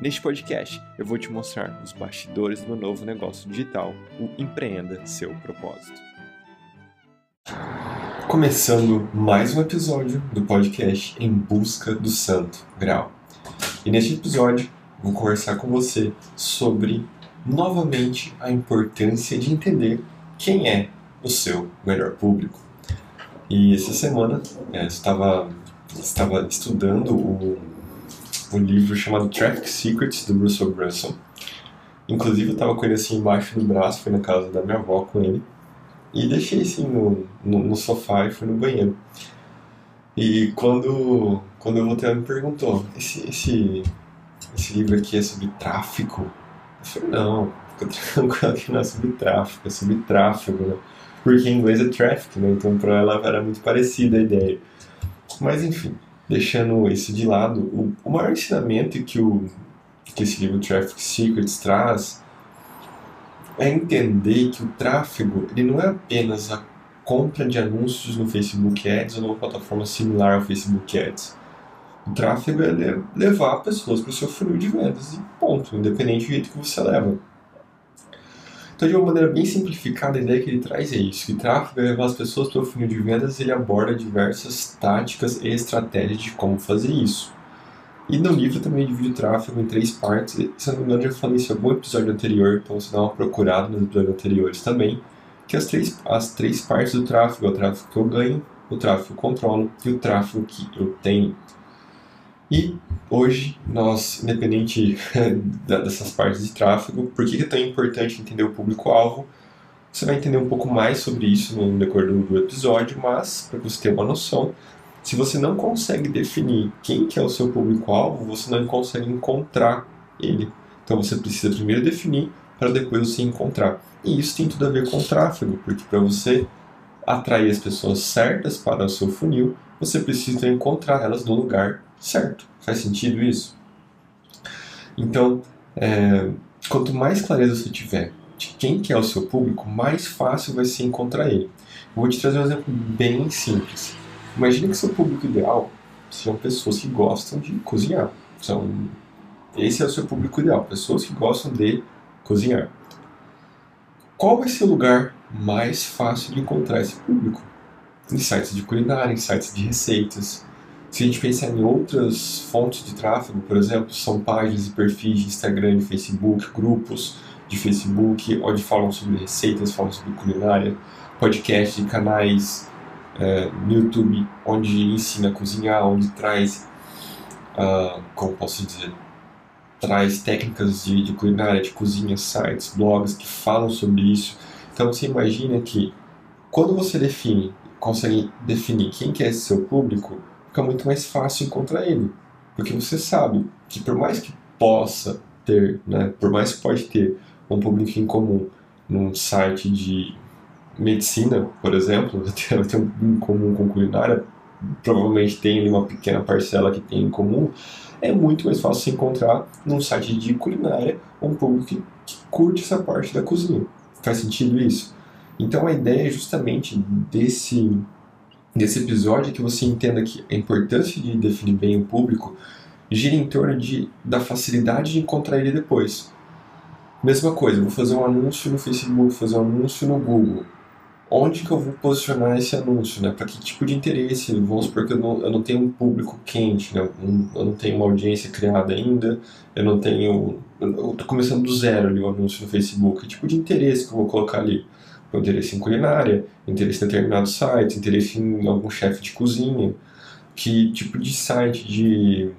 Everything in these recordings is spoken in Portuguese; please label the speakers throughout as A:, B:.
A: Neste podcast, eu vou te mostrar os bastidores do meu novo negócio digital, o Empreenda Seu Propósito. Começando mais um episódio do podcast Em Busca do Santo Grau. E neste episódio, vou conversar com você sobre, novamente, a importância de entender quem é o seu melhor público. E essa semana, eu estava, estava estudando o um livro chamado Traffic Secrets, do Russell Brunson. Inclusive, eu tava com ele assim embaixo do braço, fui na casa da minha avó com ele. E deixei assim no, no, no sofá e fui no banheiro. E quando, quando eu voltei, ela me perguntou: esse, esse, esse livro aqui é sobre tráfico? Eu falei: não, fica tranquilo que não é sobre tráfico, é sobre tráfego, né? Porque em inglês é traffic, né? Então para ela era muito parecida a ideia. Mas enfim, deixando isso de lado, o, o maior ensinamento que, o, que esse livro Traffic Secrets traz é entender que o tráfego ele não é apenas a compra de anúncios no Facebook Ads ou numa plataforma similar ao Facebook Ads. O tráfego é levar pessoas para o seu funil de vendas e ponto, independente do jeito que você leva. Então, de uma maneira bem simplificada, a ideia que ele traz é isso: que tráfego é levar as pessoas para o funil de vendas ele aborda diversas táticas e estratégias de como fazer isso. E no livro também divide o tráfego em três partes. Se não me engano, já falei isso em algum episódio anterior, então você dá uma procurada nos episódios anteriores também. Que as três, as três partes do tráfego é o tráfego que eu ganho, o tráfego que eu controlo e o tráfego que eu tenho. E hoje, nós, independente dessas partes de tráfego, por que é tão importante entender o público-alvo? Você vai entender um pouco mais sobre isso no decorrer do episódio, mas para você ter uma noção, se você não consegue definir quem que é o seu público-alvo, você não consegue encontrar ele. Então você precisa primeiro definir para depois você encontrar. E isso tem tudo a ver com o tráfego, porque para você atrair as pessoas certas para o seu funil, você precisa encontrar elas no lugar certo. Faz sentido isso? Então, é, quanto mais clareza você tiver de quem que é o seu público, mais fácil vai ser encontrar ele. Eu vou te trazer um exemplo bem simples. Imagine que seu público ideal sejam pessoas que gostam de cozinhar. São, esse é o seu público ideal, pessoas que gostam de cozinhar. Qual vai ser o lugar mais fácil de encontrar esse público? Em sites de culinária, em sites de receitas, se a gente pensar em outras fontes de tráfego, por exemplo, são páginas e perfis de Instagram e Facebook, grupos de Facebook, onde falam sobre receitas, falam sobre culinária, podcasts e canais é, no YouTube, onde ensina a cozinhar, onde traz, uh, como posso dizer, traz técnicas de, de culinária, de cozinha, sites, blogs que falam sobre isso. Então você imagina que quando você define, consegue definir quem que é esse seu público, fica muito mais fácil encontrar ele. Porque você sabe que por mais que possa ter, né, por mais que pode ter um público em comum num site de medicina, por exemplo, ter um em comum com culinária, provavelmente tem uma pequena parcela que tem em comum, é muito mais fácil se encontrar num site de culinária um público que, que curte essa parte da cozinha. Faz sentido isso? Então a ideia é justamente desse desse episódio que você entenda que a importância de definir bem o público gira em torno de, da facilidade de encontrar ele depois. Mesma coisa, vou fazer um anúncio no Facebook, fazer um anúncio no Google. Onde que eu vou posicionar esse anúncio, né? Para que tipo de interesse? Vamos supor que eu não, eu não tenho um público quente, né? Eu não tenho uma audiência criada ainda, eu não tenho... Eu tô começando do zero ali o anúncio no Facebook. Que tipo de interesse que eu vou colocar ali? interesse em culinária, interesse em determinado site, interesse em algum chefe de cozinha, que tipo de site, de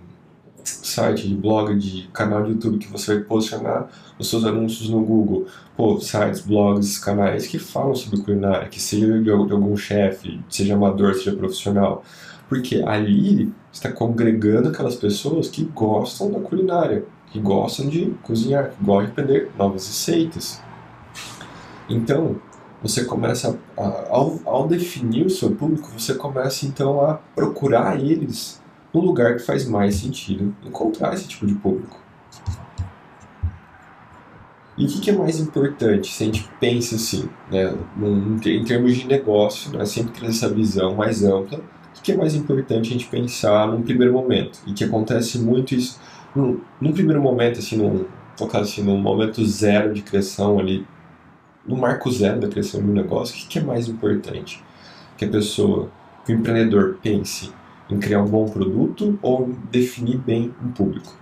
A: site, de blog, de canal de YouTube que você vai posicionar os seus anúncios no Google. Pô, sites, blogs, canais que falam sobre culinária, que seja de algum chefe, seja amador, seja profissional. Porque ali está congregando aquelas pessoas que gostam da culinária, que gostam de cozinhar, que gostam de aprender novas receitas. Então, você começa a, ao, ao definir o seu público, você começa então a procurar eles no lugar que faz mais sentido encontrar esse tipo de público. E o que, é mais importante se a gente pensa assim, né, em termos de negócio, né, sempre ter essa visão mais ampla, o que é mais importante a gente pensar num primeiro momento? E que acontece muito isso num, num primeiro momento, assim, num, focar assim, num momento zero de criação ali, no marco zero da criação de um negócio, o que é mais importante? Que a pessoa, que o empreendedor pense em criar um bom produto ou definir bem um público?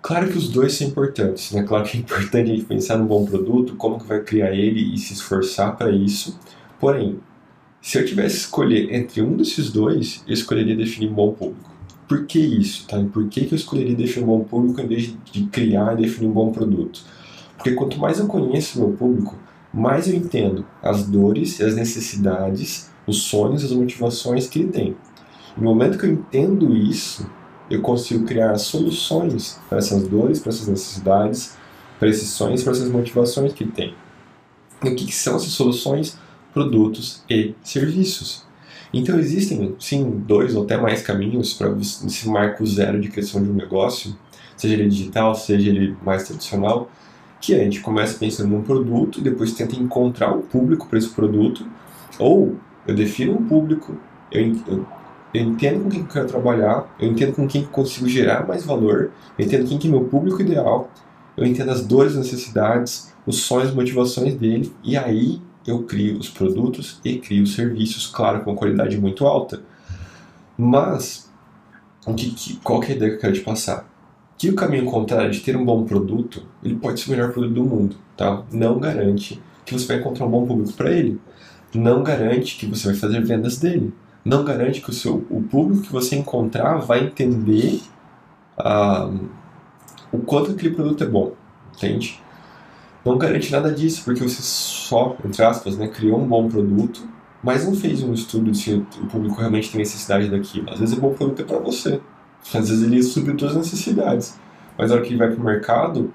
A: Claro que os dois são importantes, né? Claro que é importante a gente pensar num bom produto, como que vai criar ele e se esforçar para isso. Porém, se eu tivesse que escolher entre um desses dois, eu escolheria definir um bom público. Por que isso? Tá? E por que, que eu escolheria definir um bom público em vez de criar e definir um bom produto? Porque quanto mais eu conheço o meu público, mais eu entendo as dores as necessidades, os sonhos as motivações que ele tem. No momento que eu entendo isso, eu consigo criar soluções para essas dores, para essas necessidades, para esses sonhos, para essas motivações que tem. E o que, que são essas soluções? Produtos e serviços. Então existem, sim, dois ou até mais caminhos para esse marco zero de criação de um negócio, seja ele digital, seja ele mais tradicional, que a gente começa pensando num produto e depois tenta encontrar um público para esse produto, ou eu defino um público, eu, eu, eu, entendo com quem eu quero trabalhar, eu entendo com quem eu consigo gerar mais valor, eu entendo quem que é meu público ideal, eu entendo as dores, necessidades, os sonhos, motivações dele, e aí eu crio os produtos e crio os serviços, claro, com qualidade muito alta. Mas, o que, que, qual que é a ideia que eu quero te passar? Que o caminho contrário de ter um bom produto, ele pode ser o melhor produto do mundo, tá? Não garante que você vai encontrar um bom público para ele. Não garante que você vai fazer vendas dele. Não garante que o, seu, o público que você encontrar vai entender ah, o quanto aquele produto é bom, entende? não garante nada disso, porque você só, entre aspas, né, criou um bom produto, mas não fez um estudo de se o público realmente tem necessidade daquilo. Às vezes o bom produto é para você, às vezes ele supre todas as necessidades, mas na hora que ele vai para o mercado,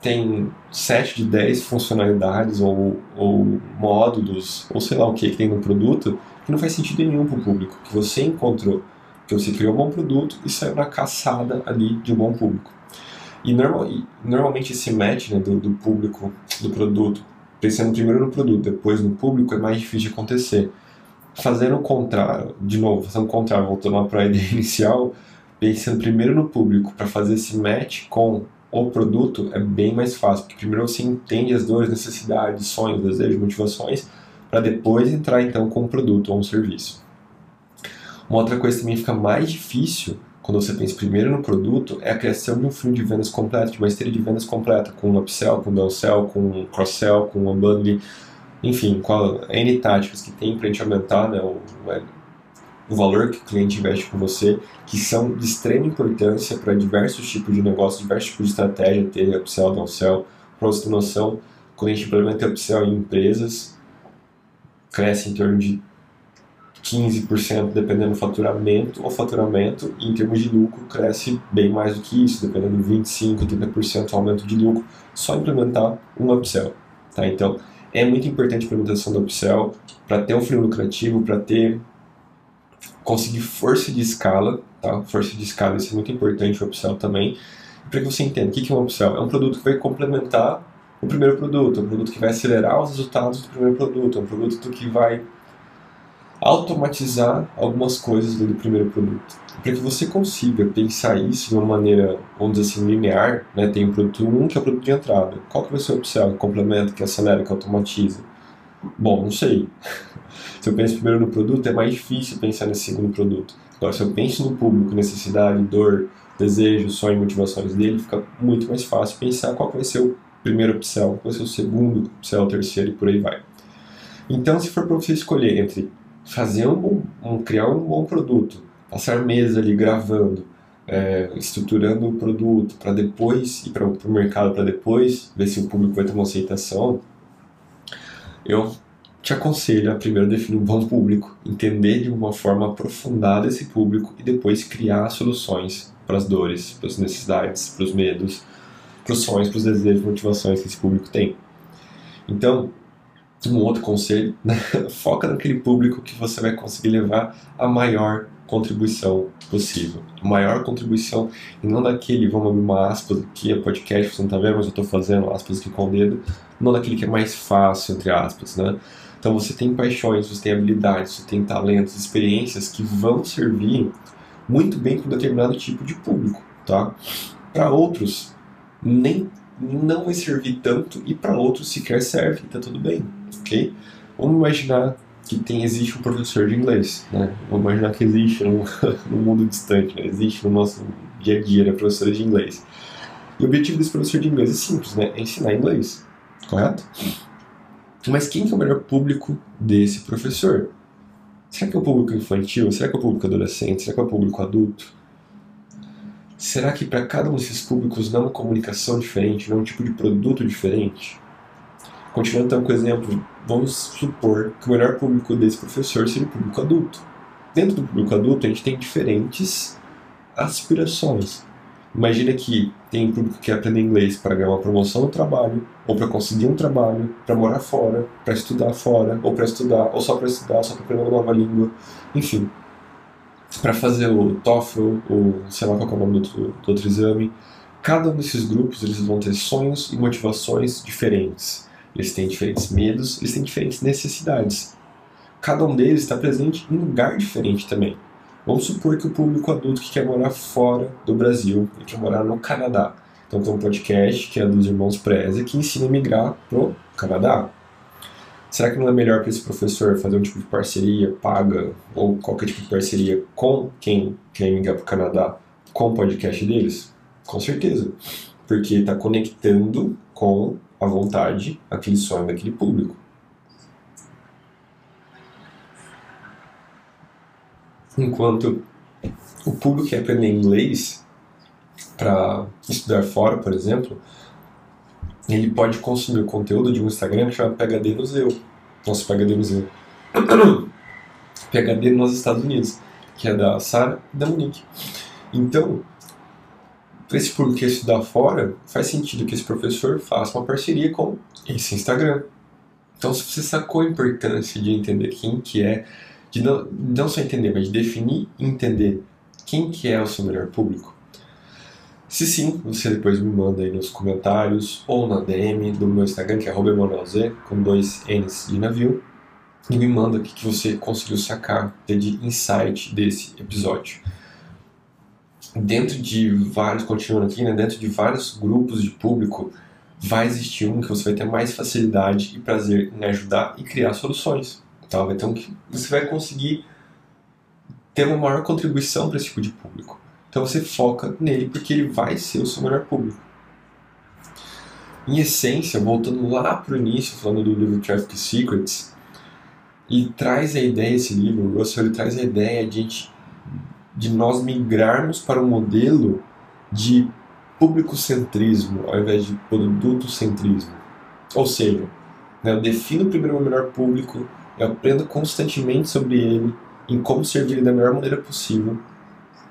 A: tem 7 de 10 funcionalidades ou, ou módulos, ou sei lá o que que tem no produto, que não faz sentido nenhum para o público, que você encontrou, que você criou um bom produto e saiu na caçada ali de um bom público. E, normal, normalmente esse match né, do, do, público, do produto, pensando primeiro no produto, depois no público, é mais difícil de acontecer. Fazendo o contrário, de novo, fazendo o contrário, voltando para a ideia inicial, pensando primeiro no público para fazer esse match com o produto é bem mais fácil, porque primeiro você entende as dores, necessidades, sonhos, desejos, motivações, para depois entrar então com um produto ou um serviço. Uma outra coisa que também fica mais difícil quando você pensa primeiro no produto, é a criação de um funil de vendas completo, de uma esteira de vendas completa, com um upsell, com um downsell, com um cross-sell, com um unbundling, enfim, com N táticas que tem para a gente aumentar né, o, o valor que o cliente investe com você, que são de extrema importância para diversos tipos de negócio, diversos tipos de estratégia, ter upsell, downsell. Para você ter noção, quando a gente implementa upsell em empresas, cresce em torno de 15% dependendo do faturamento, o faturamento em termos de lucro cresce bem mais do que isso, dependendo de 25%, 30% aumento de lucro, só implementar um upsell. Tá? Então, é muito importante a implementação do upsell para ter um fluxo lucrativo, para ter conseguir força de escala, tá? Força de escala, isso é muito importante o upsell também. Para que você entenda o que é um upsell, é um produto que vai complementar o primeiro produto, um produto que vai acelerar os resultados do primeiro produto, um produto que vai automatizar algumas coisas do primeiro produto. Para que você consiga pensar isso de uma maneira, vamos dizer assim, linear, né? tem o produto 1 que é o produto de entrada. Qual que vai ser o upsell, que complementa, que acelera, que automatiza? Bom, não sei. se eu penso primeiro no produto, é mais difícil pensar nesse segundo produto. Agora, se eu penso no público, necessidade, dor, desejo, sonho motivações dele, fica muito mais fácil pensar qual vai ser o primeiro upsell, qual vai ser o segundo upsell, o terceiro e por aí vai. Então, se for para você escolher entre fazer um, um, criar um bom produto, passar meses ali gravando, é, estruturando o produto para depois ir para o mercado para depois ver se o público vai ter uma aceitação, eu te aconselho a primeiro definir um bom público, entender de uma forma aprofundada esse público e depois criar soluções para as dores, para as necessidades, para os medos, para os sonhos, para os desejos, motivações que esse público tem. Então, um outro conselho, né? foca naquele público que você vai conseguir levar a maior contribuição possível. Maior contribuição, e não daquele, vamos abrir uma aspas aqui, é podcast, você não tá vendo, mas eu estou fazendo aspas aqui com o dedo, não daquele que é mais fácil, entre aspas, né? Então você tem paixões, você tem habilidades, você tem talentos, experiências que vão servir muito bem para um determinado tipo de público, tá? Para outros, nem não vai servir tanto e para outros sequer serve, tá tudo bem, ok? Vamos imaginar que tem, existe um professor de inglês, né? Vamos imaginar que existe no, no mundo distante, né? existe no nosso dia a dia, né? Professores de inglês. E o objetivo desse professor de inglês é simples, né? É ensinar inglês, correto? Mas quem que é o melhor público desse professor? Será que é o público infantil? Será que é o público adolescente? Será que é o público adulto? Será que para cada um desses públicos não é uma comunicação diferente, não é um tipo de produto diferente? Continuando então com o exemplo, vamos supor que o melhor público desse professor seja o público adulto. Dentro do público adulto, a gente tem diferentes aspirações. Imagina que tem um público que quer aprender inglês para ganhar uma promoção no trabalho, ou para conseguir um trabalho, para morar fora, para estudar fora, ou para estudar, ou só para estudar, só para aprender uma nova língua, enfim. Para fazer o TOEFL, ou sei lá qual é o nome do outro, do outro exame. Cada um desses grupos eles vão ter sonhos e motivações diferentes. Eles têm diferentes medos, eles têm diferentes necessidades. Cada um deles está presente em um lugar diferente também. Vamos supor que o público adulto que quer morar fora do Brasil e quer morar no Canadá. Então tem um podcast que é dos irmãos Preza que ensina a migrar pro Canadá. Será que não é melhor para esse professor fazer um tipo de parceria paga ou qualquer tipo de parceria com quem quer migrar para o Canadá com o podcast deles? Com certeza, porque está conectando com a vontade, aquele sonho daquele público. Enquanto o público que aprender inglês para estudar fora, por exemplo, ele pode consumir o conteúdo de um Instagram que chama PHD Museu. Nossa, PHD Museu. PHD nos Estados Unidos, que é da Sara e da Monique. Então, para esse público que estudar fora, faz sentido que esse professor faça uma parceria com esse Instagram. Então, se você sacou a importância de entender quem que é de não, não só entender, mas de definir e entender quem que é o seu melhor público? Se sim, você depois me manda aí nos comentários ou na DM do meu Instagram, que é @emanuelz, com dois N's de navio, e me manda o que, você conseguiu sacar de insight desse episódio. Dentro de vários, continuando aqui, né, dentro de vários grupos de público, vai existir um que você vai ter mais facilidade e prazer em ajudar e criar soluções. Tá? Então você vai conseguir ter uma maior contribuição para esse tipo de público. Então você foca nele porque ele vai ser o seu melhor público. Em essência, voltando lá para o início, falando do livro Traffic Secrets, ele traz a ideia, esse livro, o Russell, ele traz a ideia de, de nós migrarmos para um modelo de público-centrismo ao invés de produto-centrismo. Ou seja, né, eu defino primeiro o meu melhor público, eu aprendo constantemente sobre ele, em como servir da melhor maneira possível.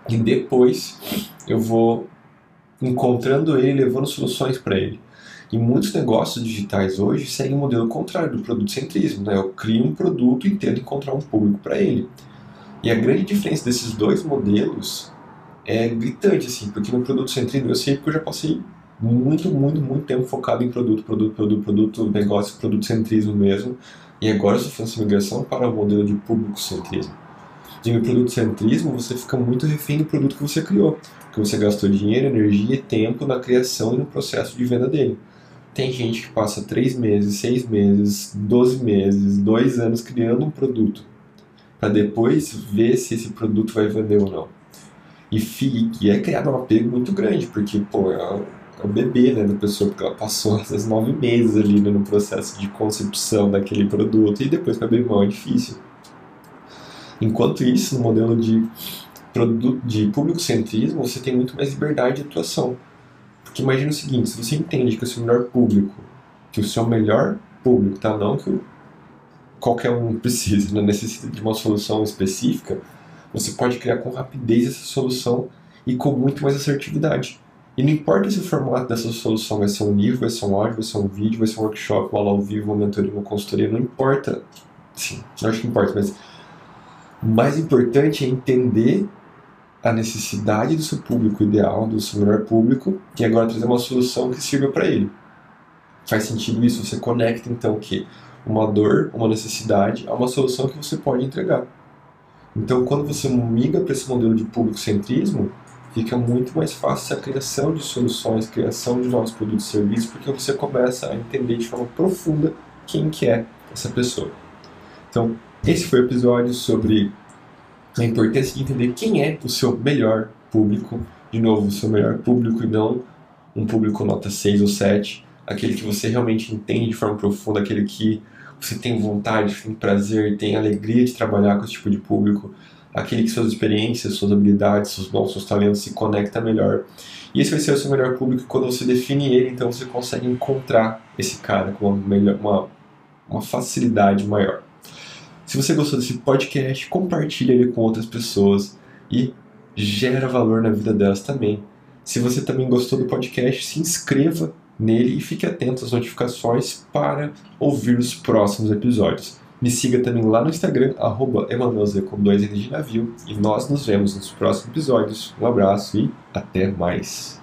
A: E depois eu vou encontrando ele, levando soluções para ele. E muitos negócios digitais hoje seguem o um modelo contrário do produto centrismo. Né? Eu crio um produto e tento encontrar um público para ele. E a grande diferença desses dois modelos é gritante, assim, porque no produto centrismo eu sei porque eu já passei muito, muito, muito tempo focado em produto, produto, produto, produto, negócio, produto centrismo mesmo. E agora eu estou fazendo essa migração para o modelo de público-centrismo. E no produto-centrismo você fica muito refém do produto que você criou, porque você gastou dinheiro, energia e tempo na criação e no processo de venda dele. Tem gente que passa 3 meses, 6 meses, 12 meses, 2 anos criando um produto, para depois ver se esse produto vai vender ou não. E, e é criado um apego muito grande, porque, pô, é o bebê né, da pessoa, porque ela passou esses nove meses ali né, no processo de concepção daquele produto e depois para abrir mão é difícil. Enquanto isso, no modelo de, de público-centrismo, você tem muito mais liberdade de atuação. Porque imagina o seguinte, se você entende que o seu melhor público, que o seu melhor público, tá? não que qualquer um precisa, né? necessita de uma solução específica, você pode criar com rapidez essa solução e com muito mais assertividade. E não importa se o formato dessa solução vai ser um livro, vai ser um áudio, vai ser um vídeo, vai ser um workshop, uma aula ao vivo, uma mentoria, uma consultoria, não importa. Sim, eu acho que importa, mas o mais importante é entender a necessidade do seu público ideal, do seu melhor público, e agora trazer uma solução que sirva para ele. Faz sentido isso? Você conecta então que uma dor, uma necessidade a uma solução que você pode entregar. Então, quando você migra para esse modelo de público-centrismo, fica muito mais fácil a criação de soluções, criação de novos produtos e serviços, porque você começa a entender de forma profunda quem que é essa pessoa. Então, esse foi o episódio sobre a importância de entender quem é o seu melhor público. De novo, o seu melhor público e não um público nota 6 ou 7, aquele que você realmente entende de forma profunda, aquele que você tem vontade, tem prazer, tem alegria de trabalhar com esse tipo de público, aquele que suas experiências, suas habilidades, seus dons, seus talentos se conecta melhor. E esse vai ser o seu melhor público quando você define ele, então você consegue encontrar esse cara com uma, melhor, uma, uma facilidade maior. Se você gostou desse podcast, compartilhe ele com outras pessoas e gera valor na vida delas também. Se você também gostou do podcast, se inscreva nele e fique atento às notificações para ouvir os próximos episódios. Me siga também lá no Instagram, arroba com dois N de navio, e nós nos vemos nos próximos episódios. Um abraço e até mais!